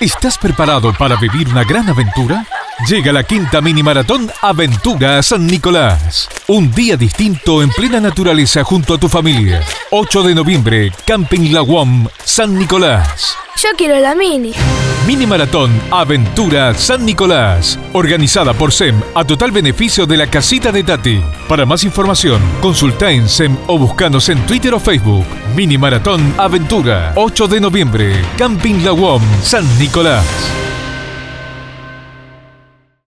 ¿Estás preparado para vivir una gran aventura? Llega la quinta mini maratón Aventura San Nicolás. Un día distinto en plena naturaleza junto a tu familia. 8 de noviembre, Camping La Guam, San Nicolás. Yo quiero la mini. Mini Maratón Aventura San Nicolás. Organizada por SEM a total beneficio de la casita de Tati. Para más información, consulta en SEM o buscanos en Twitter o Facebook. Mini Maratón Aventura. 8 de noviembre, Camping La Guam, San Nicolás.